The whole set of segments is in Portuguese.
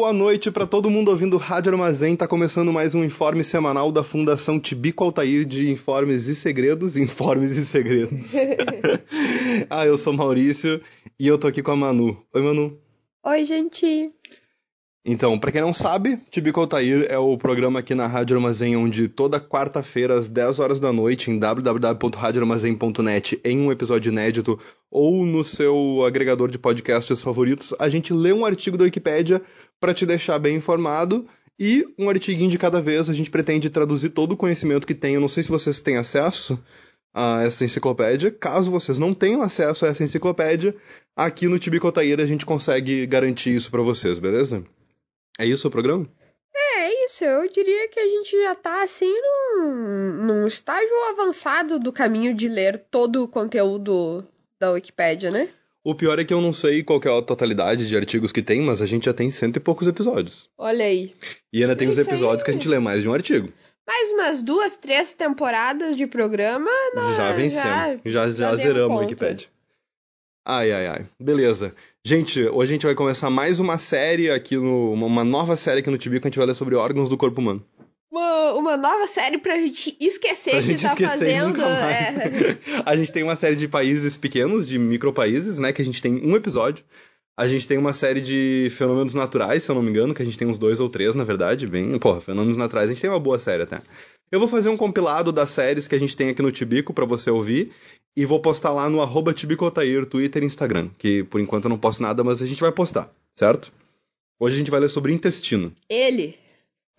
Boa noite para todo mundo ouvindo Rádio Armazém. Tá começando mais um informe semanal da Fundação Tibico Altair de Informes e Segredos. Informes e Segredos. ah, eu sou Maurício e eu tô aqui com a Manu. Oi, Manu. Oi, gente. Então, para quem não sabe, Tibico Altair é o programa aqui na Rádio Armazém, onde toda quarta-feira, às 10 horas da noite, em www.radioarmazém.net, em um episódio inédito, ou no seu agregador de podcasts favoritos, a gente lê um artigo da Wikipédia para te deixar bem informado e um artiguinho de cada vez. A gente pretende traduzir todo o conhecimento que tem. Eu não sei se vocês têm acesso a essa enciclopédia. Caso vocês não tenham acesso a essa enciclopédia, aqui no Tibico Altair a gente consegue garantir isso para vocês, beleza? É isso o programa? É, é isso. Eu diria que a gente já tá assim num, num estágio avançado do caminho de ler todo o conteúdo da Wikipédia, né? O pior é que eu não sei qual é a totalidade de artigos que tem, mas a gente já tem cento e poucos episódios. Olha aí. E ainda tem os Isso episódios aí. que a gente lê mais de um artigo. Mais umas duas, três temporadas de programa. nós já vencemos. Já, já, já demos zeramos a conta. Wikipedia. Ai, ai, ai. Beleza. Gente, hoje a gente vai começar mais uma série aqui no. Uma, nova série aqui no Tibico, a gente vai ler sobre órgãos do corpo humano. Uma, uma nova série pra gente esquecer Pra que gente tá esquecer fazendo. nunca mais. é. a gente tem uma série de países pequenos, de micropaíses, né? Que a gente tem um episódio. A gente tem uma série de fenômenos naturais, se eu não me engano, que a gente tem uns dois ou três, na verdade. Bem, porra, fenômenos naturais, a gente tem uma boa série até. Eu vou fazer um compilado das séries que a gente tem aqui no Tibico pra você ouvir. E vou postar lá no arroba Tibicotair, Twitter e Instagram. Que por enquanto eu não posto nada, mas a gente vai postar, certo? Hoje a gente vai ler sobre intestino. Ele.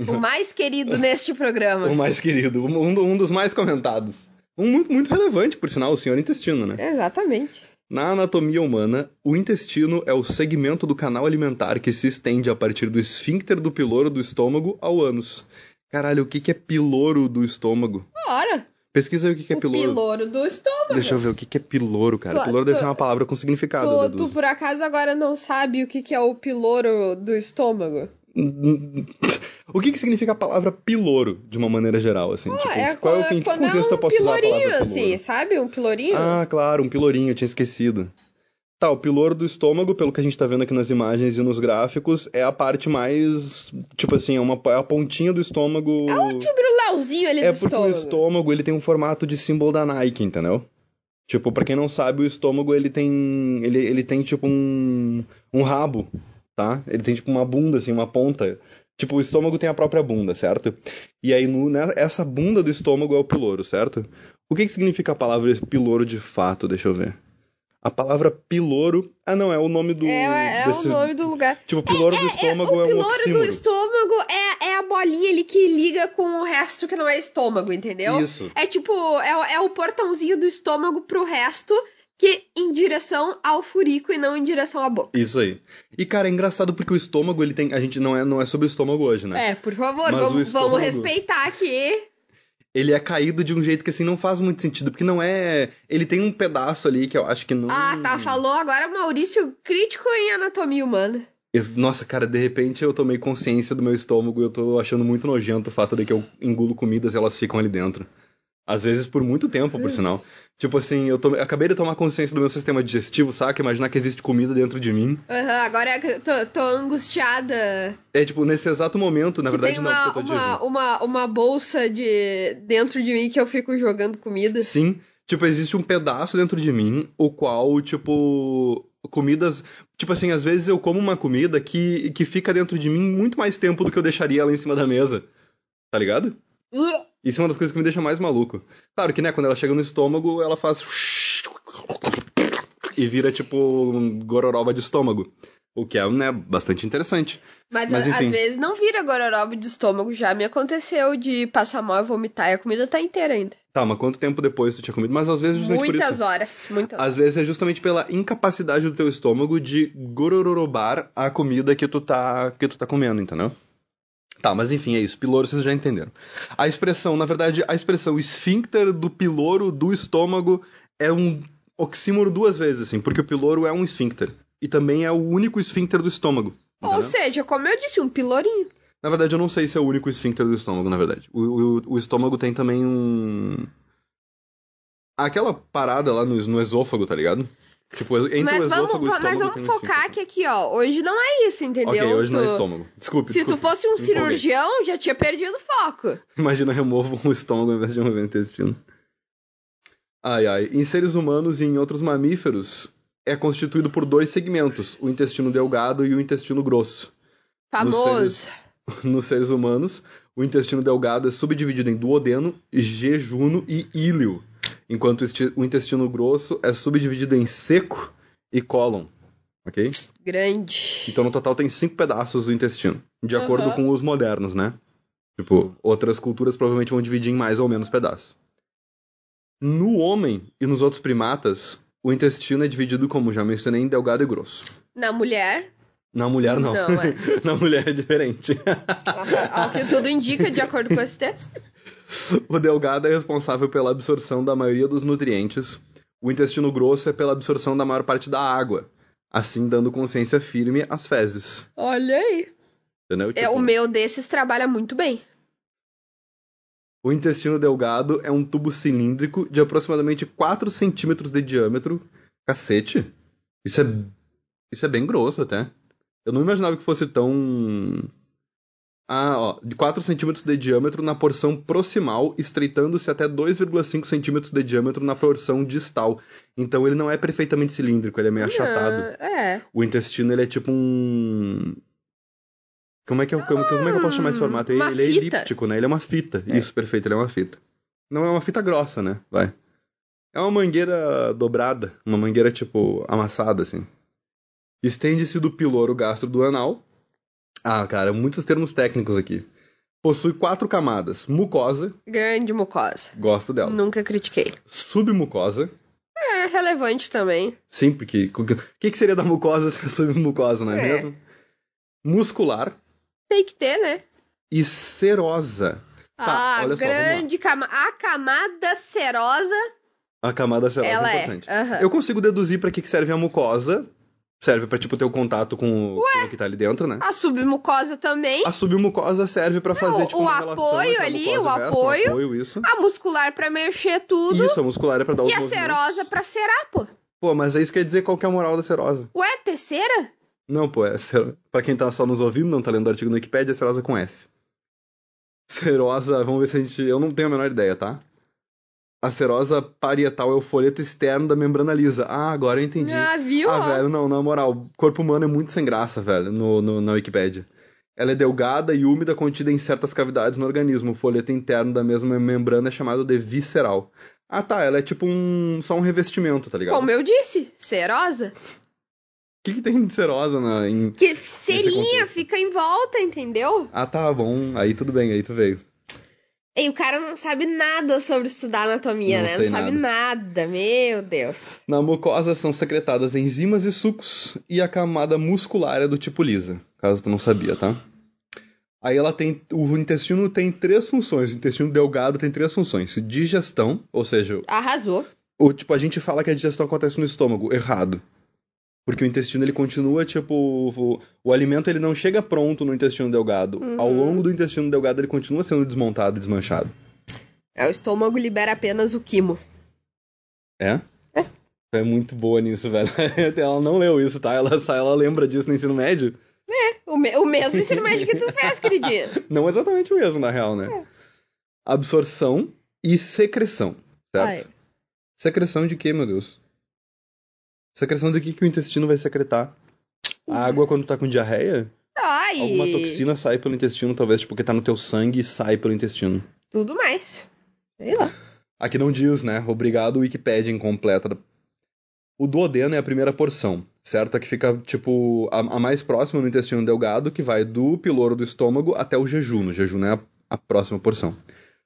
O mais querido neste programa. O mais querido, um, um dos mais comentados. Um muito, muito relevante, por sinal, o senhor intestino, né? Exatamente. Na anatomia humana, o intestino é o segmento do canal alimentar que se estende a partir do esfíncter do piloro do estômago ao ânus. Caralho, o que, que é piloro do estômago? Ora, Pesquisa aí o que, que é o piloro. piloro do estômago. Deixa eu ver o que, que é piloro, cara. Tu- piloro deve tu- ser uma palavra com significado, Tu, deduzo. tu por acaso agora não sabe o que, que é o piloro do estômago? o que, que significa a palavra piloro, de uma maneira geral, assim? tipo, é qual é em que é contexto um eu posso usar a pilorinho, palavra assim, sabe? Um pilorinho. Ah, claro, um pilorinho, eu tinha esquecido. Tá, o piloro do estômago, pelo que a gente tá vendo aqui nas imagens e nos gráficos, é a parte mais. Tipo assim, é, uma, é a pontinha do estômago. É o tibrulauzinho ali É do porque o estômago. estômago ele tem um formato de símbolo da Nike, entendeu? Tipo, pra quem não sabe, o estômago ele tem. Ele, ele tem tipo um. um rabo, tá? Ele tem tipo uma bunda, assim, uma ponta. Tipo, o estômago tem a própria bunda, certo? E aí, no, né, essa bunda do estômago é o piloro, certo? O que, que significa a palavra piloro de fato? Deixa eu ver. A palavra piloro. Ah, não, é o nome do. É, é desse- o nome do lugar. Tipo, piloro do estômago é, o um piloro do oxímoro. estômago é, é a bolinha ali que liga com o resto que não é estômago, entendeu? Isso. É tipo, é, o- é o portãozinho do estômago pro resto que em direção ao furico e não em direção à boca. Isso aí. E, cara, é engraçado porque o estômago, ele tem. A gente não é, não é sobre o estômago hoje, né? É, por favor, Mas o vamos, estômago- vamos respeitar aqui. Ele é caído de um jeito que assim não faz muito sentido, porque não é. Ele tem um pedaço ali que eu acho que não. Ah, tá, falou agora Maurício crítico em anatomia humana. Eu- nossa, cara, de repente eu tomei consciência do meu estômago e eu tô achando muito nojento o fato de que eu engulo comidas e elas ficam ali dentro. Às vezes por muito tempo, por sinal. Tipo assim, eu, tomei- acabei de tomar consciência do meu sistema digestivo, saca? Imaginar que existe comida dentro de mim. Aham, agora eu tô, tô angustiada. É tipo, nesse exato momento, na que verdade tem não, uma, eu tô uma, dizendo. uma, uma bolsa de dentro de mim que eu fico jogando comida. Sim, tipo, existe um pedaço dentro de mim, o qual, tipo, comidas. Tipo assim, às vezes eu como uma comida que, que fica dentro de mim muito mais tempo do que eu deixaria ela em cima da mesa. Tá ligado? Isso é uma das coisas que me deixa mais maluco. Claro que, né, quando ela chega no estômago, ela faz. E vira, tipo, um gororoba de estômago. O que é, né, bastante interessante. Mas, Mas, às vezes não vira gororoba de estômago. Já me aconteceu de passar mal e vomitar e a comida tá inteira ainda. Tá, mas quanto tempo depois tu tinha comido? Mas às vezes justamente Muitas horas, muitas Às vezes é justamente pela incapacidade do teu estômago de gororobar a comida que tu tá, que tu tá comendo, entendeu? Tá, mas enfim, é isso. Piloro vocês já entenderam. A expressão, na verdade, a expressão esfíncter do piloro do estômago é um oxímoro duas vezes, assim, porque o piloro é um esfíncter. E também é o único esfíncter do estômago. Ou entendeu? seja, como eu disse, um pilorinho. Na verdade, eu não sei se é o único esfíncter do estômago, na verdade. O, o, o estômago tem também um. Aquela parada lá no, no esôfago, tá ligado? Tipo, entre Mas o vamos, esôfago estômago. mas vamos focar que aqui, ó, hoje não é isso, entendeu? Ok, hoje não é Tu- estômago. Desculpe. Se tu desculpe. fosse um empolguei. cirurgião, já tinha perdido o foco. Imagina, removo o estômago ao invés de remover o intestino. Ai, ai. Em seres humanos e em outros mamíferos, é constituído por dois segmentos, o intestino delgado e o intestino grosso. Famoso. Nos seres humanos, o intestino delgado é subdividido em duodeno, jejuno e íleo, enquanto o esti- o intestino grosso é subdividido em seco e cólon. Ok? Grande. Então, no total, tem cinco pedaços do intestino. De acordo Aham. com os modernos, né? Tipo, outras culturas provavelmente vão dividir em mais ou menos pedaços. No homem e nos outros primatas, o intestino é dividido, como já mencionei, em delgado e grosso. Na mulher, Na mulher, não. Não, é. Na mulher é diferente. ao que tudo indica, de acordo com esse texto. o delgado é responsável pela absorção da maioria dos nutrientes. O intestino grosso é pela absorção da maior parte da água. Assim, dando consciência firme às fezes. Olha aí. Entendeu? É, Tipo, o meu desses trabalha muito bem. O intestino delgado é um tubo cilíndrico de aproximadamente 4 centímetros de diâmetro. Cacete! Isso é, isso é bem grosso até. Eu não imaginava que fosse tão. Ah, ó, de 4 centímetros de diâmetro na porção proximal, estreitando-se até 2,5 centímetros de diâmetro na porção distal. Então ele não é perfeitamente cilíndrico, ele é meio achatado. Ah, é. O intestino ele é tipo um. Como é que eu, como, como é que eu posso chamar esse formato? Ele, ele é elíptico, né? Ele é uma fita. Isso, perfeito, ele é uma fita. Não é uma fita grossa, né? Vai. É uma mangueira dobrada, uma mangueira tipo amassada, assim. Estende-se do piloro gastro do anal. Ah, cara, muitos termos técnicos aqui. Possui quatro camadas: mucosa, Grande mucosa. gosto dela. Nunca critiquei. Submucosa. É relevante também. Sim, porque. O que, que seria da mucosa se é submucosa, não é, É. mesmo? Muscular. Tem que ter, né? e serosa. Tá, a olha só, grande camada. A camada serosa, A camada serosa ela é é. importante. Aham. Eu consigo deduzir pra que que serve a mucosa. Serve pra, tipo, ter o contato com, o- com o que tá ali dentro, né? A submucosa também. A submucosa serve pra fazer, Não, tipo, o apoio ali, o e resto, um apoio. apoio, isso. A muscular pra mexer tudo. Isso, a muscular é pra dar os e a serosa pra serar, pô. Pô, mas é isso quer dizer qual que é a moral da serosa. Ué, terceira? Não, pô, é ser... pra quem tá só nos ouvindo, não tá lendo o artigo no Wikipedia, é serosa com S. Serosa, vamos ver se a gente... Eu não tenho a menor ideia, tá? A serosa parietal é o folheto externo da membrana lisa. Ah, agora eu entendi. Ah, viu? Ah, velho, não, na moral, o corpo humano é muito sem graça, velho, no, no- na Wikipédia. Ela é delgada e úmida, contida em certas cavidades no organismo. O folheto interno da mesma membrana é chamado de visceral. Ah, tá, ela é tipo um. só um revestimento, tá ligado? Como eu disse, serosa. O que, que tem de serosa na, em. Que serinha fica em volta, entendeu? Ah, tá bom, aí tudo bem, aí tu veio. E o cara não sabe nada sobre estudar anatomia, Não né? não sabe nada. Meu Deus. Na mucosa são secretadas enzimas e sucos, e a camada muscular é do tipo lisa, caso tu não sabia, tá? Aí ela tem. O intestino tem três funções. O intestino delgado tem três funções: digestão, ou seja, Arrasou. o, tipo, a gente fala que a digestão acontece no estômago, errado. Porque o intestino ele continua, tipo, o, o alimento ele não chega pronto no intestino delgado. Uhum. Ao longo do intestino delgado ele continua sendo desmontado, desmanchado. É, o estômago libera apenas o quimo. É? É muito boa nisso, velho. Ela não leu isso, tá? Ela, ela lembra disso no ensino médio. O, me- o mesmo ensino médio que tu fez, queridinha. Não exatamente o mesmo, na real, né? Absorção e secreção, certo? Ai. Secreção de quê, meu Deus? Secreção de que, que o intestino vai secretar? A água quando tá com diarreia? Ai. Alguma toxina sai pelo intestino, talvez, tipo, que tá no teu sangue e sai pelo intestino. Tudo mais. Sei lá. Aqui não diz, né? Obrigado, Wikipedia incompleta. O duodeno é a primeira porção, certo? A que fica, tipo, a, a mais próxima no intestino delgado, que vai do piloro do estômago até o jejuno. O jejuno é a, a próxima porção.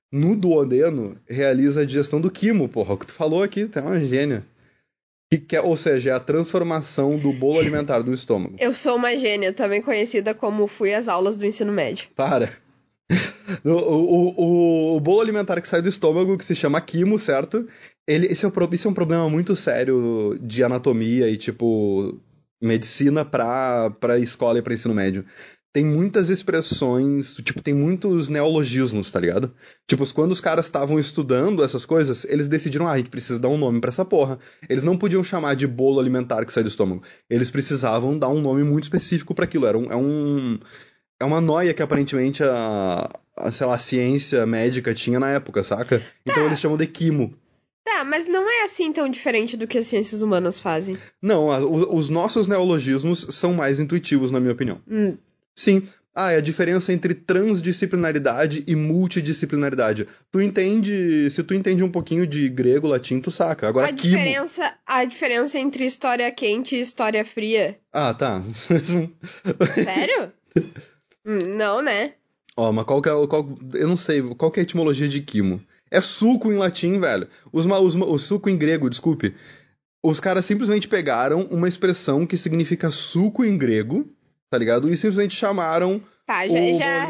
No duodeno, realiza a digestão do quimo, porra. O que tu falou aqui, tu é uma gênia. Que, que é, ou seja, é a transformação do bolo alimentar do estômago. Eu sou uma gênia, também conhecida como fui às aulas do ensino médio. Para. O, o, o, o bolo alimentar que sai do estômago, que se chama quimo, certo? Ele, esse, é um, isso é um problema muito sério de anatomia e, tipo, medicina pra, pra escola e pra ensino médio. Tem muitas expressões, tipo, tem muitos neologismos, tá ligado? Tipo, quando os caras estavam estudando essas coisas, eles decidiram, ah, a gente precisa dar um nome pra essa porra. Eles não podiam chamar de bolo alimentar que sai do estômago. Eles precisavam dar um nome muito específico pra aquilo. Era um, é um. É uma noia que aparentemente a, a, sei lá, a ciência médica tinha na época, saca? Então Tá. eles chamam de quimo. Tá, mas não é assim tão diferente do que as ciências humanas fazem. Não, a- o- os nossos neologismos são mais intuitivos, na minha opinião. Hum, Sim. Ah, é a diferença entre transdisciplinaridade e multidisciplinaridade. Tu entende. Se tu entende um pouquinho de grego, latim, tu saca. Agora, a quimo. diferença, a diferença entre história quente e história fria. Ah, tá. Sério? Não, né? Ó, mas qual que é. Qual, eu não sei, qual que é a etimologia de quimo? É suco em latim, velho. Os, os, o suco em grego, desculpe. Os caras simplesmente pegaram uma expressão que significa suco em grego, tá ligado? E simplesmente chamaram Tá, já, já,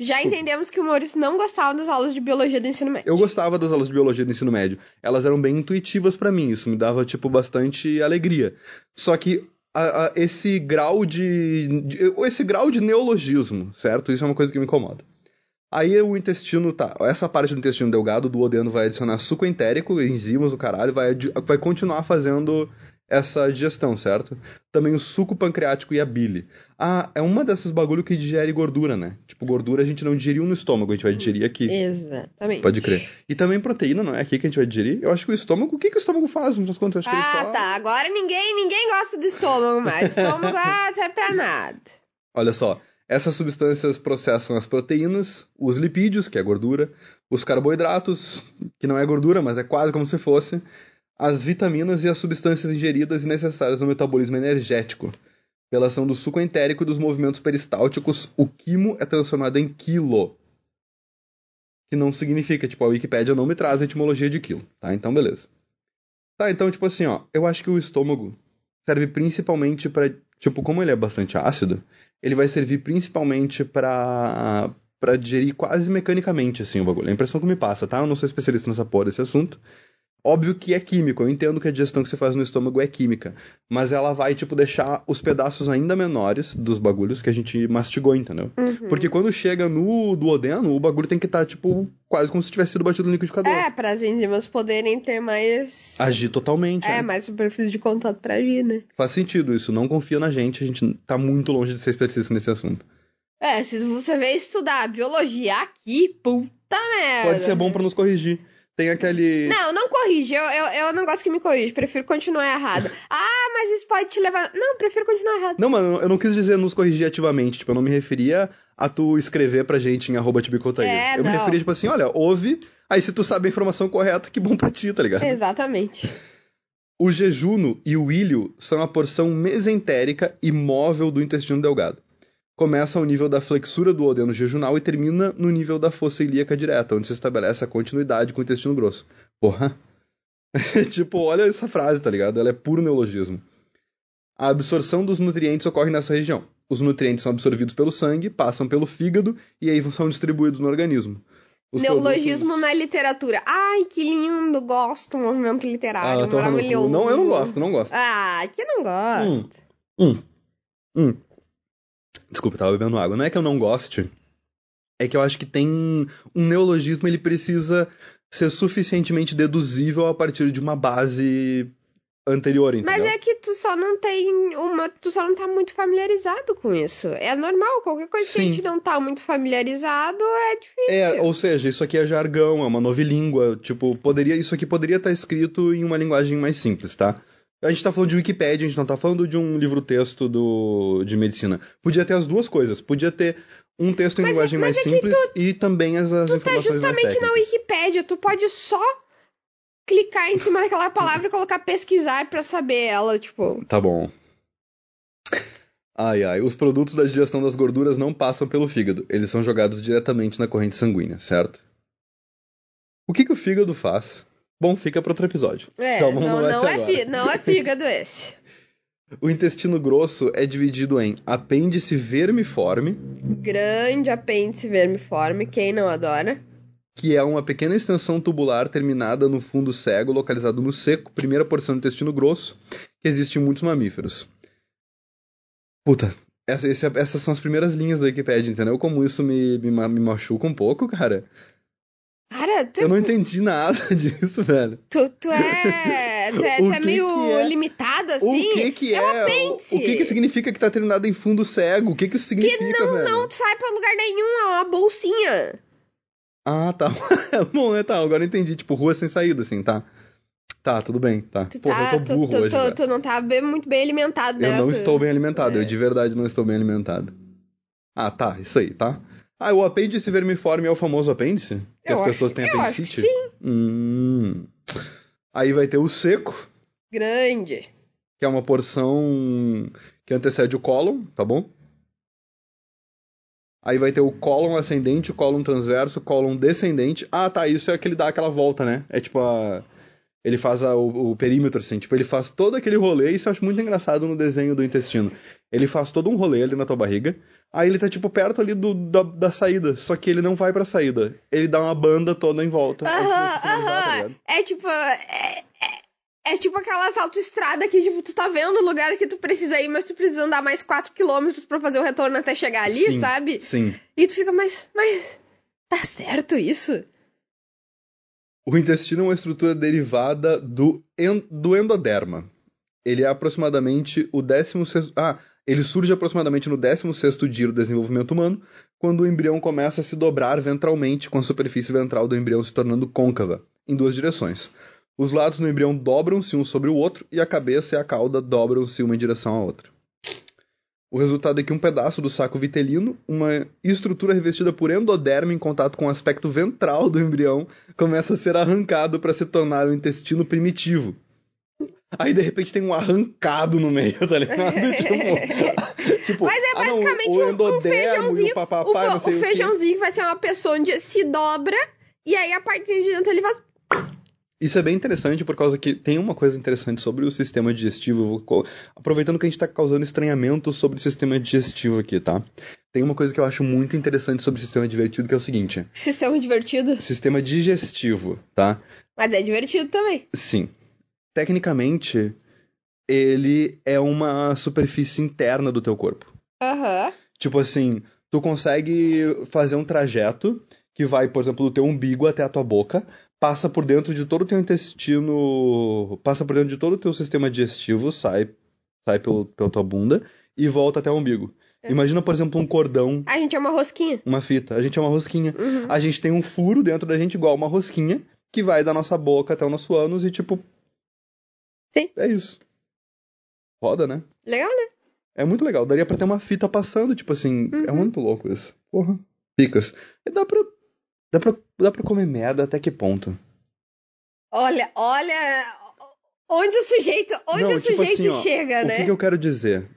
já entendemos que o Maurício não gostava das aulas de biologia do ensino médio. Eu gostava das aulas de biologia do ensino médio. Elas eram bem intuitivas pra mim, isso me dava, tipo, bastante alegria. Só que a- a- esse grau de, de- Esse grau de neologismo, certo? Isso é uma coisa que me incomoda. Aí o intestino, tá. Essa parte do intestino delgado do odeno vai adicionar suco entérico, enzimas, o caralho, vai, vai continuar fazendo essa digestão, certo? Também o suco pancreático e a bile. Ah, é uma dessas bagulho que digere gordura, né? Tipo, gordura a gente não digeriu no estômago, a gente vai digerir aqui. Exatamente. Pode crer. E também proteína, não é aqui que a gente vai digerir? Eu acho que o estômago. O que, que o estômago faz? Acho que Ah, só. tá. Agora ninguém, ninguém gosta do estômago mais. Estômago ah, serve pra nada. Olha só. Essas substâncias processam as proteínas, os lipídios, que é gordura, os carboidratos, que não é gordura, mas é quase como se fosse, as vitaminas e as substâncias ingeridas e necessárias no metabolismo energético. Pela ação do suco entérico e dos movimentos peristálticos, o quimo é transformado em quilo. Que não significa, tipo, a Wikipédia não me traz a etimologia de quilo, tá? Então, beleza. Tá, então, tipo assim, ó, eu acho que o estômago serve principalmente pra, tipo, como ele é bastante ácido, ele vai servir principalmente pra para digerir quase mecanicamente, assim, o bagulho. É a impressão que me passa, tá? Eu não sou especialista nessa porra desse assunto. Óbvio que é químico, eu entendo que a digestão que você faz no estômago é química, mas ela vai, tipo, deixar os pedaços ainda menores dos bagulhos que a gente mastigou, entendeu? Uhum. Porque quando chega no duodeno, o bagulho tem que estar, tipo, quase como se tivesse sido batido no liquidificador. É, para as enzimas poderem ter mais. Agir totalmente. É, né? mais superfície de contato pra agir, né? Faz sentido isso, não confia na gente, a gente tá muito longe de ser especialista nesse assunto. É, se você veio estudar biologia aqui, puta merda. Pode ser bom pra nos corrigir. Tem aquele. Não, não corrige. Eu, eu, eu não gosto que me corrige. Prefiro continuar errada. Ah, mas isso pode te levar. Não, prefiro continuar errado. Não, mano, eu não quis dizer nos corrigir ativamente. Tipo, eu não me referia a tu escrever pra gente em arroba tibicotaí. É, eu me não. referia, tipo assim, olha, ouve, aí se tu sabe a informação correta, que bom pra ti, tá ligado? Exatamente. O jejuno e o ilho são a porção mesentérica e móvel do intestino delgado. Começa ao nível da flexura do odeno jejunal e termina no nível da fossa ilíaca direta, onde se estabelece a continuidade com o intestino grosso. Porra. tipo, olha essa frase, tá ligado? Ela é puro neologismo. A absorção dos nutrientes ocorre nessa região. Os nutrientes são absorvidos pelo sangue, passam pelo fígado e aí são distribuídos no organismo. Os Neologismo produtos- na literatura. Ai, que lindo. Gosto do movimento literário. Ah, maravilhoso. Não, eu não gosto, não gosto. Ah, que não gosta. Hum. Hum. Desculpa, eu tava bebendo água. Não é que eu não goste. É que eu acho que tem um neologismo, ele precisa ser suficientemente deduzível a partir de uma base anterior, entendeu? Mas é que tu só não tem uma. Tu só não tá muito familiarizado com isso. É normal, qualquer coisa que Sim. a gente não tá muito familiarizado é difícil. É, ou seja, isso aqui é jargão, é uma novilíngua, tipo, poderia, isso aqui poderia estar escrito em uma linguagem mais simples, tá? A gente tá falando de Wikipédia, a gente não tá falando de um livro-texto do, de medicina. Podia ter as duas coisas. Podia ter um texto em Mas é- linguagem mas mais é simples e também as, as Tu tá informações mais justamente na. Wikipédia, tu pode só clicar em cima daquela palavra e colocar pesquisar pra saber ela, tipo. Tá bom. Ai, ai. Os produtos da digestão das gorduras não passam pelo fígado. Eles são jogados diretamente na corrente sanguínea, certo? O que, que o fígado faz? Bom, fica para outro episódio. É, Então, vamos não, não, é fi- não é fígado esse. O intestino grosso é dividido em apêndice vermiforme. Grande apêndice vermiforme, quem não adora? que é uma pequena extensão tubular terminada no fundo cego, localizado no seco, primeira porção do intestino grosso, que existe em muitos mamíferos. Puta, essa, esse- essas são as primeiras linhas da Wikipedia, entendeu? Como isso me, me, me machuca um pouco, cara. Tu, Eu não entendi nada disso, velho. tu, tu é. Tu é, O tu é que meio que é? limitado, o assim. que que é? É um apêndice. O que que significa que tá terminado em fundo cego? O que que isso significa, não, velho? não sai pra lugar nenhum, é uma bolsinha. Ah, tá. Bom, é, tá, agora eu entendi. Tipo, rua sem saída, assim, tá. Tá, tudo bem, tá. Tu, Porra, tá, eu tô burro tu, hoje, tu, tu não tá bem- muito bem alimentado, né? Eu não estou bem alimentado, É. eu de verdade não estou bem alimentado. Ah, tá, isso aí, tá? Ah, o apêndice vermiforme é o famoso apêndice? Que Eu as acho- pessoas têm apendicite? sim. Hum. Aí vai ter o seco, Grande. que é uma porção que antecede o cólon, tá bom? Aí vai ter o cólon ascendente, o cólon transverso, o cólon descendente. Ah, tá, isso é que ele dá aquela volta, né? É tipo a... Ele faz a- o, o perímetro, assim. Tipo, ele faz todo aquele rolê. Isso eu acho muito engraçado no desenho do intestino. Ele faz todo um rolê ali na tua barriga. Aí ele tá, tipo, perto ali do, da, da saída. Só que ele não vai pra saída. Ele dá uma banda toda em volta. Aham, tá aham. ligado? É tipo. É, é, é tipo aquelas autoestradas que, tipo, tu tá vendo o lugar que tu precisa ir, mas tu precisa andar mais 4km pra fazer o retorno até chegar ali, Sim, sabe? Sim. E tu fica, mas. Mas. Tá certo isso? O intestino é uma estrutura derivada do, en- do endoderma. Ele é aproximadamente o 16. Ah, ele surge aproximadamente no 16 dia do desenvolvimento humano, quando o embrião começa a se dobrar ventralmente, com a superfície ventral do embrião se tornando côncava, em duas direções. Os lados do embrião dobram-se um sobre o outro e a cabeça e a cauda dobram-se uma em direção à outra. O resultado é que um pedaço do saco vitelino, uma estrutura revestida por endoderma em contato com o aspecto ventral do embrião, começa a ser arrancado para se tornar o intestino primitivo. Aí de repente tem um arrancado no meio, tá ligado? tipo, tipo, Mas é ah, não, basicamente o, um- um feijãozinho, o O, papapá, fe- não sei o o quê. feijãozinho vai ser uma pessoa onde se dobra, e aí a partezinha de dentro ele faz. Isso é bem interessante por causa que tem uma coisa interessante sobre o sistema digestivo. Aproveitando que a gente está causando estranhamento sobre o sistema digestivo aqui, tá? Tem uma coisa que eu acho muito interessante sobre o sistema divertido que é o seguinte: Sistema divertido. sistema digestivo, tá? Mas é divertido também. Sim. Tecnicamente, ele é uma superfície interna do teu corpo. Aham. Tipo assim, tu consegue fazer um trajeto que vai, por exemplo, do teu umbigo até a tua boca, passa por dentro de todo o teu intestino, passa por dentro de todo o teu sistema digestivo, sai, sai pelo, pela tua bunda e volta até o umbigo. É. Imagina, por exemplo, um cordão, A gente é uma rosquinha. uma fita. A gente é uma rosquinha. Uhum. A gente tem um furo dentro da gente igual uma rosquinha que vai da nossa boca até o nosso ânus e tipo. Sim. É isso. Roda, né? Legal, né? É muito legal. Daria pra ter uma fita passando, tipo assim. É Uhum. muito louco isso. Porra. Picas. E dá pra. Dá pra, dá pra comer merda até que ponto? Olha, olha. Onde o sujeito. Onde Não, o tipo sujeito assim, ó, chega, o né? que, que eu quero dizer?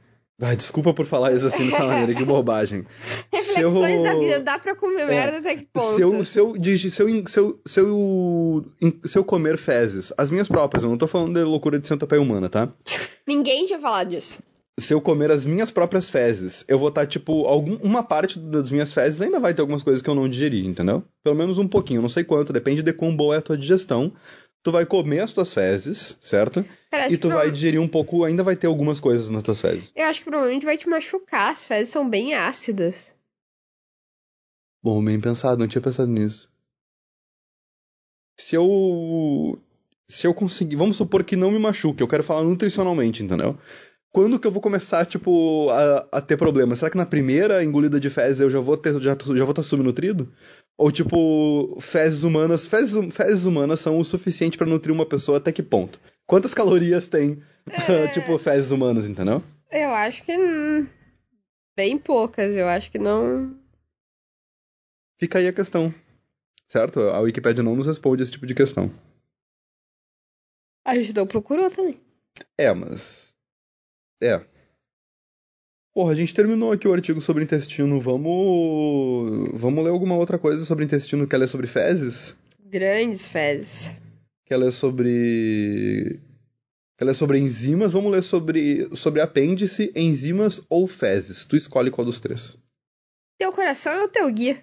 Ai, desculpa por falar isso assim dessa maneira, que bobagem. Reflexões Seu- da vida. Dá pra comer merda até que ponto? Se eu, se, eu, se, eu, se, eu, se, eu, se eu comer fezes, as minhas próprias, eu não tô falando de loucura de centopeia humana, tá? Ninguém tinha falado disso. Se eu comer as minhas próprias fezes, eu vou estar, tipo, algum, uma parte das minhas fezes ainda vai ter algumas coisas que eu não digeri, entendeu? Pelo menos um pouquinho, não sei quanto, depende de quão boa é a tua digestão. Tu vai comer as tuas fezes, certo? Cara, E tu vai digerir um pouco, ainda vai ter algumas coisas nas tuas fezes. Eu acho que provavelmente vai te machucar. As fezes são bem ácidas. Bom, bem pensado, não tinha pensado nisso. Se eu. Se eu conseguir. Vamos supor que não me machuque, eu quero falar nutricionalmente, entendeu? Quando que eu vou começar, tipo, a, a ter problema? Será que na primeira engolida de fezes eu já vou ter, já, já vou estar subnutrido? Ou, tipo, fezes humanas. Fezes, hum- fezes humanas são o suficiente pra nutrir uma pessoa até que ponto? Quantas calorias tem, É. tipo, fezes humanas, entendeu? Eu acho que. hum, Bem poucas. Eu acho que não. Fica aí a questão. Certo? A Wikipedia não nos responde esse tipo de questão. A gente não procurou também. É, mas. É. Porra, a gente terminou aqui o artigo sobre intestino. Vamos. Vamos ler alguma outra coisa sobre intestino? Quer ler sobre fezes? Grandes fezes. Quer ler sobre. Quer ler sobre enzimas? Vamos ler sobre, sobre apêndice, enzimas ou fezes. Tu escolhe qual dos três. Teu coração é o teu guia.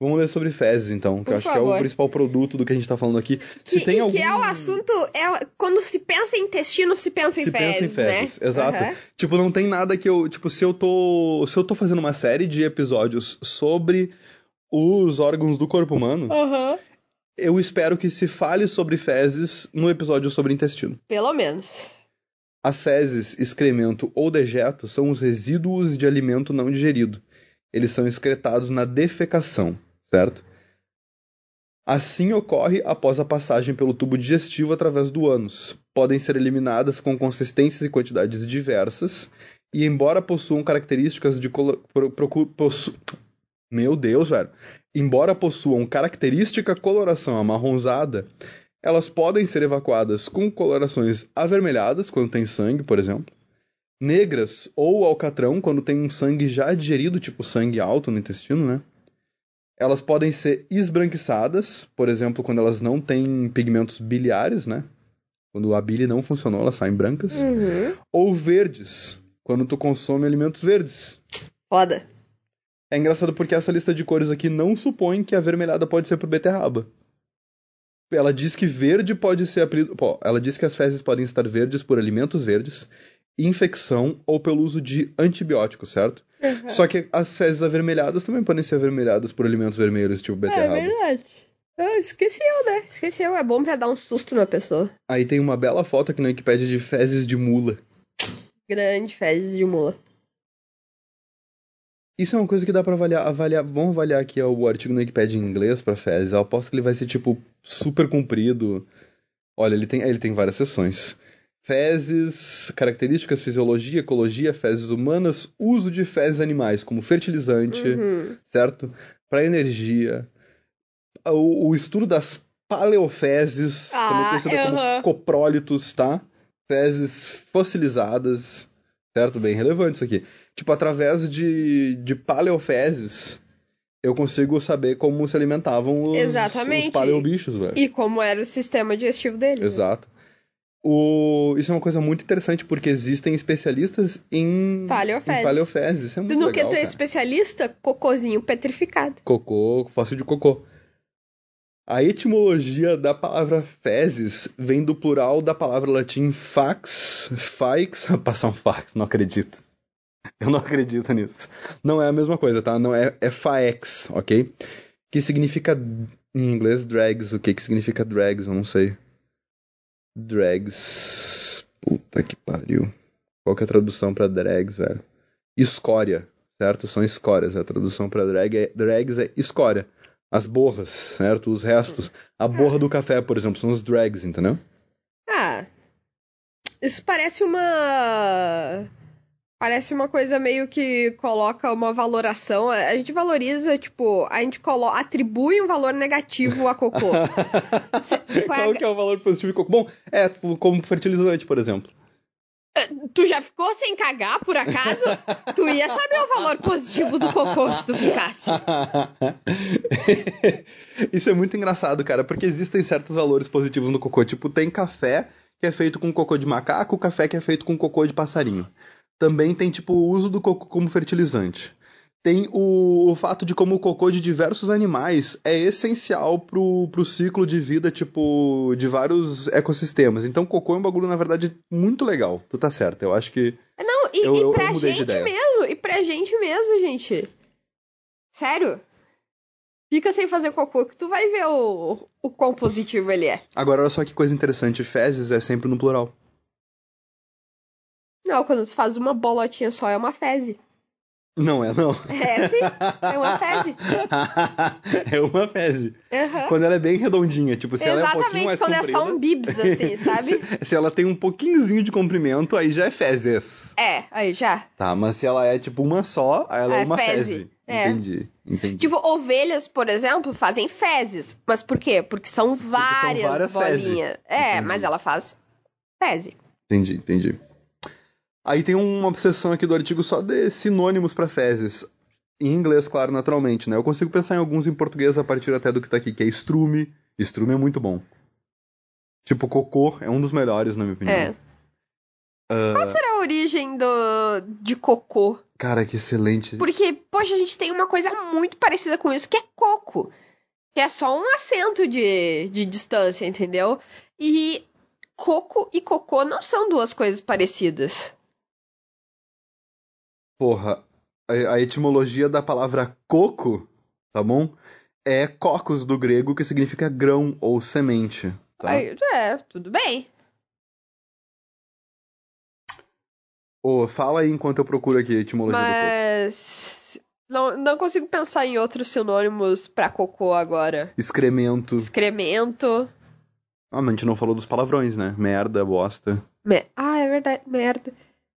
Vamos ler sobre fezes, então, que Por eu acho que é o favor. principal produto do que a gente tá falando aqui. Se Que, tem algum... que é o assunto. É, quando se pensa em intestino, se pensa em se fezes, pensa em fezes, né? exato. Aham. Tipo, não tem nada que eu. Tipo, se eu tô. Se eu tô fazendo uma série de episódios sobre os órgãos do corpo humano, Aham. eu espero que se fale sobre fezes no episódio sobre intestino. Pelo menos. As fezes, excremento ou dejeto são os resíduos de alimento não digerido. Eles são excretados na defecação, certo? Assim ocorre após a passagem pelo tubo digestivo através do ânus. Podem ser eliminadas com consistências e quantidades diversas, e embora possuam características de colo- possu- Meu Deus, velho. Embora possuam característica coloração amarronzada, elas podem ser evacuadas com colorações avermelhadas quando tem sangue, por exemplo, negras ou alcatrão quando tem um sangue já digerido, tipo sangue alto no intestino, né? Elas podem ser esbranquiçadas, por exemplo, quando elas não têm pigmentos biliares, né? Quando a bile não funcionou, elas saem brancas. Uhum. Ou verdes, quando tu consome alimentos verdes. Foda. É engraçado porque essa lista de cores aqui não supõe que a avermelhada pode ser por beterraba. Ela diz que verde pode ser apelido. Pô, ela diz que as fezes podem estar verdes por alimentos verdes, infecção ou pelo uso de antibióticos, certo? Uhum. Só que as fezes avermelhadas também podem ser avermelhadas por alimentos vermelhos, tipo É beterraba. verdade. Ah, esqueceu, né? Esqueceu. É bom pra dar um susto na pessoa. Aí tem uma bela foto aqui na Wikipedia de fezes de mula. Grande fezes de mula. Isso é uma coisa que dá pra avaliar, avaliar. Vamos avaliar aqui ó, o artigo na Wikipedia em inglês pra fezes. Eu aposto que ele vai ser, tipo, super comprido. Olha, ele tem, ele tem várias seções. Fezes, características, fisiologia, ecologia, fezes humanas, uso de fezes animais como fertilizante, Uhum. certo? Para energia. O, o estudo das paleofezes, Ah, também conhecida como aham. coprólitos, tá? Fezes fossilizadas, certo? Bem relevante isso aqui. Tipo, através de, de paleofezes, eu consigo saber como se alimentavam os, Exatamente. os paleobichos, velho. E como era o sistema digestivo dele. né? O... Isso é uma coisa muito interessante porque existem especialistas em Paleofezes. em paleofezes. Isso é muito No legal, que tu é especialista, cocôzinho petrificado. Cocô, fóssil de cocô. A etimologia da palavra fezes vem do plural da palavra latim fax, faix, passar um fax, não acredito. Eu não acredito nisso. Não é a mesma coisa, tá? Não é, é faex, ok? Que significa em inglês drags. O que que significa drags? Eu não sei. Drags. Puta que pariu. Qual que é a tradução pra drags, velho? Escória, certo? São escórias. A tradução pra drag é, drags é escória. As borras, certo? Os restos. A borra do café, por exemplo, são os drags, entendeu? Ah. Isso parece uma. Parece uma coisa meio que coloca uma valoração. A gente valoriza, tipo, a gente colo... atribui um valor negativo a cocô. Qual é que é o valor positivo de cocô? Bom, é como fertilizante, por exemplo. Tu já ficou sem cagar, por acaso? tu ia saber o valor positivo do cocô se tu ficasse. Isso é muito engraçado, cara, porque existem certos valores positivos no cocô. Tipo, tem café que é feito com cocô de macaco, café que é feito com cocô de passarinho. Também tem, tipo, o uso do cocô como fertilizante. Tem o, o fato de como o cocô de diversos animais é essencial pro, pro ciclo de vida, tipo, de vários ecossistemas. Então, cocô é um bagulho, na verdade, muito legal. Tu tá certo, eu acho que. Não, e, Eu- e pra eu gente mesmo, e pra gente mesmo, gente. Sério? Fica sem fazer cocô que tu vai ver o, o quão positivo ele é. Agora, olha só que coisa interessante: fezes é sempre no plural. Não, quando tu faz uma bolotinha só, é uma feze. Não é, não. É, sim. É uma feze. é uma feze. Aham. Quando ela é bem redondinha, tipo, se ela é um pouquinho Exatamente, mais quando é comprida... só um bibs, assim, sabe? se, se ela tem um pouquinhozinho de comprimento, aí já é fezes. É, aí já. Tá, mas se ela é tipo uma só, aí ela é, É uma feze. feze. É. Entendi, entendi. Tipo, ovelhas, por exemplo, fazem fezes. Mas por quê? Porque são várias, várias bolinhas. fezes. É, Entendi. mas ela faz feze. Entendi, entendi. Aí tem uma seção aqui do artigo só de sinônimos pra fezes. Em inglês, claro, naturalmente, né? Eu consigo pensar em alguns em português a partir até do que tá aqui, que é estrume. Estrume é muito bom. Tipo, cocô é um dos melhores, na minha opinião. É. Ah, Qual será a origem do, de cocô? Cara, que excelente. Porque, poxa, a gente tem uma coisa muito parecida com isso, que é coco. Que é só um acento de, de distância, entendeu? E coco e cocô não são duas coisas parecidas. Porra, a, etimologia da palavra coco, tá bom? É cocos do grego, que significa grão ou semente. Tá? Aí, é, tudo bem. Ô, fala aí enquanto eu procuro aqui a etimologia do coco. Mas. Não, não consigo pensar em outros sinônimos pra cocô agora. Excremento. Excremento. Ah, mas a gente não falou dos palavrões, né? Merda, bosta. Me- Ah, é verdade, merda.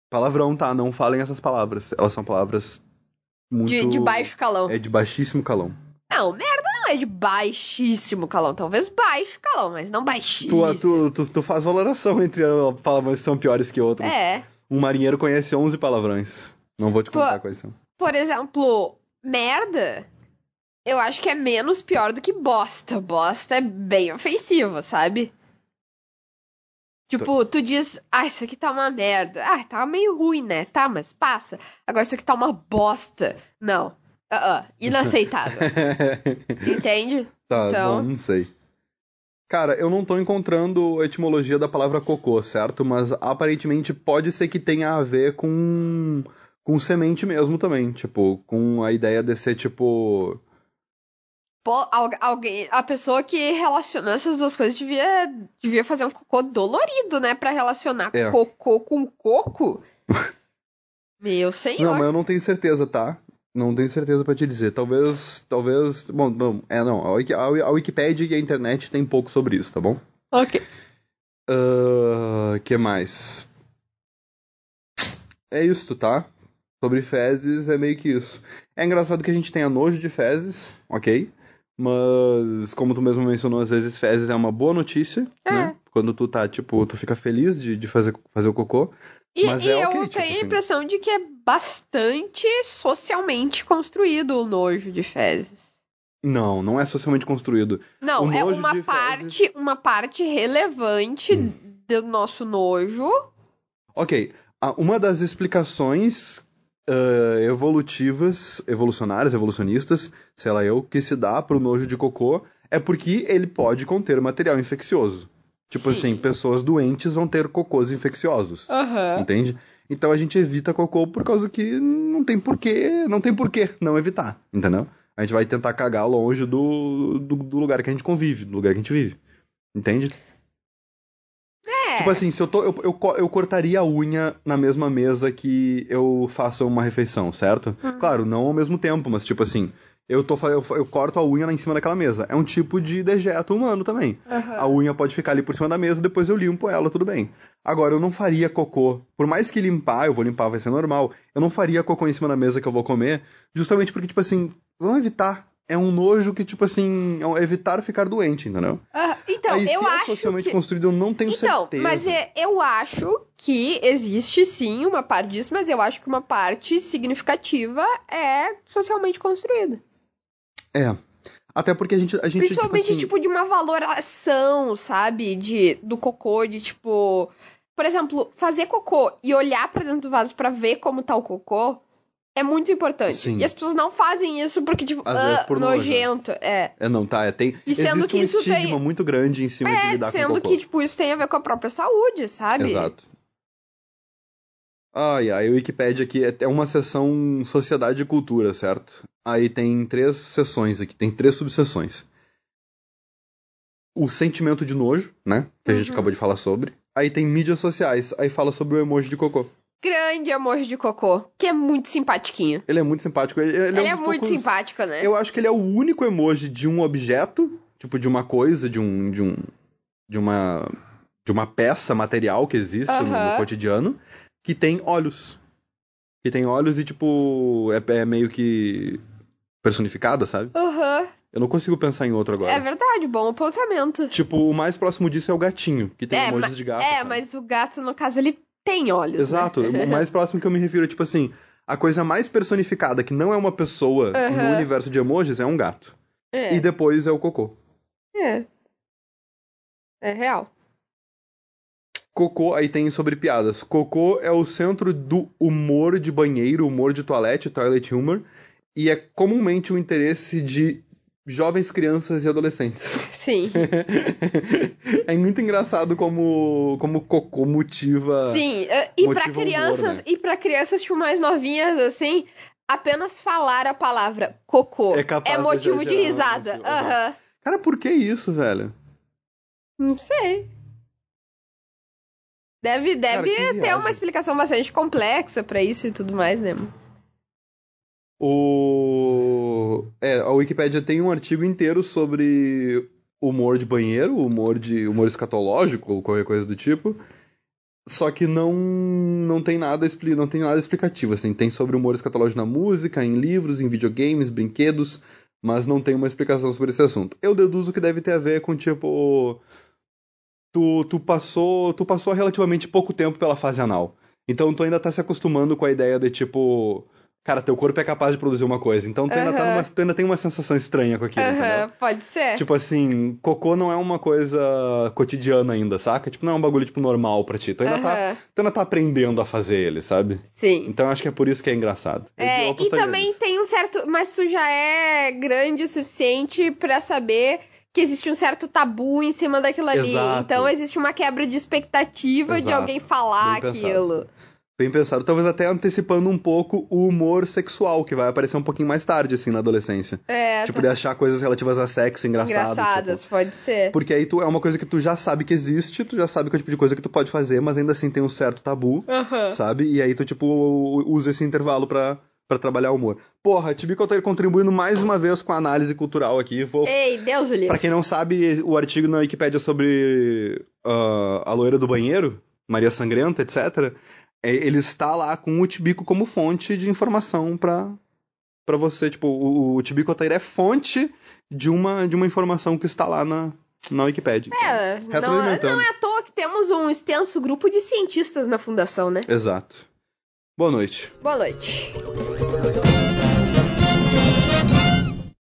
Palavrão, tá? Não falem essas palavras. Elas são palavras muito. De, de baixo calão. É de baixíssimo calão. Não, merda não é de baixíssimo calão. Talvez baixo calão, mas não baixíssimo. Tu, tu, tu, tu faz valoração entre palavrões que são piores que outros. É. Um marinheiro conhece 11 palavrões. Não vou te contar quais são. Por exemplo, merda. Eu acho que é menos pior do que bosta. Bosta é bem ofensivo, sabe? Tipo, tu diz, ah, isso aqui tá uma merda. Ah, tá meio ruim, né? Tá, mas passa. Agora isso aqui tá uma bosta. Não. Ah, ah, inaceitável. Entende? Tá, Então- bom, não sei. Cara, eu não tô encontrando a etimologia da palavra cocô, certo? Mas aparentemente pode ser que tenha a ver com com semente mesmo também, tipo, com a ideia de ser tipo alguém, a pessoa que relacionou essas duas coisas devia, devia fazer um cocô dolorido, né? Pra relacionar É. cocô com coco. Meu senhor. Não, mas eu não tenho certeza, tá? Não tenho certeza pra te dizer. Talvez, talvez, bom, bom, é não, a, Wiki, a, a Wikipedia e a internet tem pouco sobre isso, tá bom? Ok. Ahn, que mais? É isto, tá? Sobre fezes é meio que isso. É engraçado que a gente tenha nojo de fezes, ok? Mas, como tu mesmo mencionou, às vezes fezes é uma boa notícia, É. né? Quando tu tá, tipo, tu fica feliz de, de fazer, fazer o cocô. E, Mas e é eu ok, tipo tenho a assim. impressão de que é bastante socialmente construído o nojo de fezes. Não, não é socialmente construído. Não, é uma parte, fezes- uma parte relevante do nosso nojo. Ok, uma das explicações ah, evolutivas, evolucionárias, evolucionistas, sei lá eu, que se dá pro nojo de cocô é porque ele pode conter material infeccioso. Tipo Sim. assim, pessoas doentes vão ter cocôs infecciosos. Aham. Entende? Então a gente evita cocô por causa que não tem porquê, não tem porquê não evitar, entendeu? A gente vai tentar cagar longe do, do, do lugar que a gente convive, do lugar que a gente vive. Entende? É. Tipo assim, se eu tô. Eu, eu, eu cortaria a unha na mesma mesa que eu faço uma refeição, certo? Uhum. Claro, não ao mesmo tempo, mas tipo assim, eu, tô, eu, eu corto a unha lá em cima daquela mesa. É um tipo de dejeto humano também. Aham. A unha pode ficar ali por cima da mesa, depois eu limpo ela, tudo bem. Agora, eu não faria cocô. Por mais que limpar, eu vou limpar, vai ser normal. Eu não faria cocô em cima da mesa que eu vou comer, justamente porque, tipo assim, vamos evitar. É um nojo que, tipo assim, é evitar ficar doente, entendeu? Ah, então, Aí, eu se é acho socialmente que... construído, eu não tenho Então, certeza. mas é- eu acho que existe sim uma parte disso, mas eu acho que uma parte significativa é socialmente construída. É. Até porque a gente. A gente Principalmente, tipo, assim, tipo, de uma valoração, sabe? De, do cocô, de tipo. Por exemplo, fazer cocô e olhar pra dentro do vaso pra ver como tá o cocô é muito importante. Sim. E as pessoas não fazem isso porque, tipo, ah, por nojo. nojento. É. É, não, tá. É, tem, E sendo que um isso estigma tem- muito grande em cima de É, lidar com sendo cocô. que, tipo, isso tem a ver com a própria saúde, sabe? Exato. Ai, ai, a Wikipedia aqui é é uma seção Sociedade e Cultura, certo? Aí tem três seções aqui, tem três subseções. O sentimento de nojo, né? Que a gente Uhum. acabou de falar sobre. Aí tem mídias sociais, aí fala sobre o emoji de cocô. Grande amor de cocô, que é muito simpatiquinho. Ele é muito simpático. Ele, ele Ele, é, um é muito poucos- simpático, né? Eu acho que ele é o único emoji de um objeto, tipo de uma coisa, de um de um de uma de uma peça material que existe no- no, Aham. cotidiano, que tem olhos. Que tem olhos e tipo é, é meio que personificada, sabe? Aham. Eu não consigo pensar em outro agora. É verdade, bom apontamento. Tipo, o mais próximo disso é o gatinho, que tem É, emojis de gato. É, sabe? mas o gato, no caso, ele tem olhos. Exato. Né? O mais próximo que eu me refiro é tipo assim, a coisa mais personificada que não é uma pessoa no universo de emojis é um gato. É. E depois é o cocô. é. É real. Cocô, aí tem sobre piadas. Cocô é o centro do humor de banheiro, humor de toalete, toilet humor, e é comumente o interesse de jovens crianças e adolescentes. Sim. é muito engraçado como como cocô motiva. Sim, eh, e pra o humor, crianças, né? e para crianças tipo mais novinhas assim, apenas falar a palavra cocô É de motivo de um risada. Aham. Cara, por que isso, velho? Não sei. Deve, Cara, deve que ter viagem. uma explicação bastante complexa pra isso e tudo mais, né? O é, a Wikipédia tem um artigo inteiro sobre humor de banheiro, humor de humor escatológico ou qualquer coisa do tipo. Só que não não tem nada não tem nada explicativo assim, tem sobre humor escatológico na música, em livros, em videogames, brinquedos, mas não tem uma explicação sobre esse assunto. Eu deduzo que deve ter a ver com tipo tu, tu passou tu passou relativamente pouco tempo pela fase anal. Então tu ainda tá se acostumando com a ideia de tipo, cara, teu corpo é capaz de produzir uma coisa. Então tu ainda, tá numa, tu ainda tem uma sensação estranha com aquilo, entendeu? Aham, pode ser. Tipo assim, cocô não é uma coisa cotidiana ainda, saca? Tipo, não é um bagulho tipo normal pra ti. Tu ainda, tá, tu ainda tá aprendendo a fazer ele, sabe? Sim. Então acho que é por isso que é engraçado. Eu- eu É, e também nisso. tem um certo. Mas tu já é grande o suficiente pra saber que existe um certo tabu em cima daquilo ali. Exato. Então existe uma quebra de expectativa de Exato. alguém falar aquilo. Bem pensado. Talvez até antecipando um pouco o humor sexual, que vai aparecer um pouquinho mais tarde, assim, na adolescência. É, Tipo, tá- de achar coisas relativas a sexo engraçado. engraçadas, tipo. pode ser. Porque aí tu, é uma coisa que tu já sabe que existe, tu já sabe que é o tipo de coisa que tu pode fazer, mas ainda assim tem um certo tabu, Aham. sabe? E aí tu, tipo, usa esse intervalo pra, pra trabalhar o humor. Porra, Tibico tá contribuindo mais uma vez com a análise cultural aqui. Vou... Ei, Deus o livre. Pra quem não sabe, o artigo na Wikipédia sobre ah, a loira do banheiro, Maria Sangrenta, etc., ele está lá com o Tibico como fonte de informação pra, pra você. Tipo, o, o Tibico Otair é fonte de uma, de uma informação que está lá na, na Wikipédia. É, não, não é à toa que temos um extenso grupo de cientistas na fundação, né? Exato. Boa noite. Boa noite.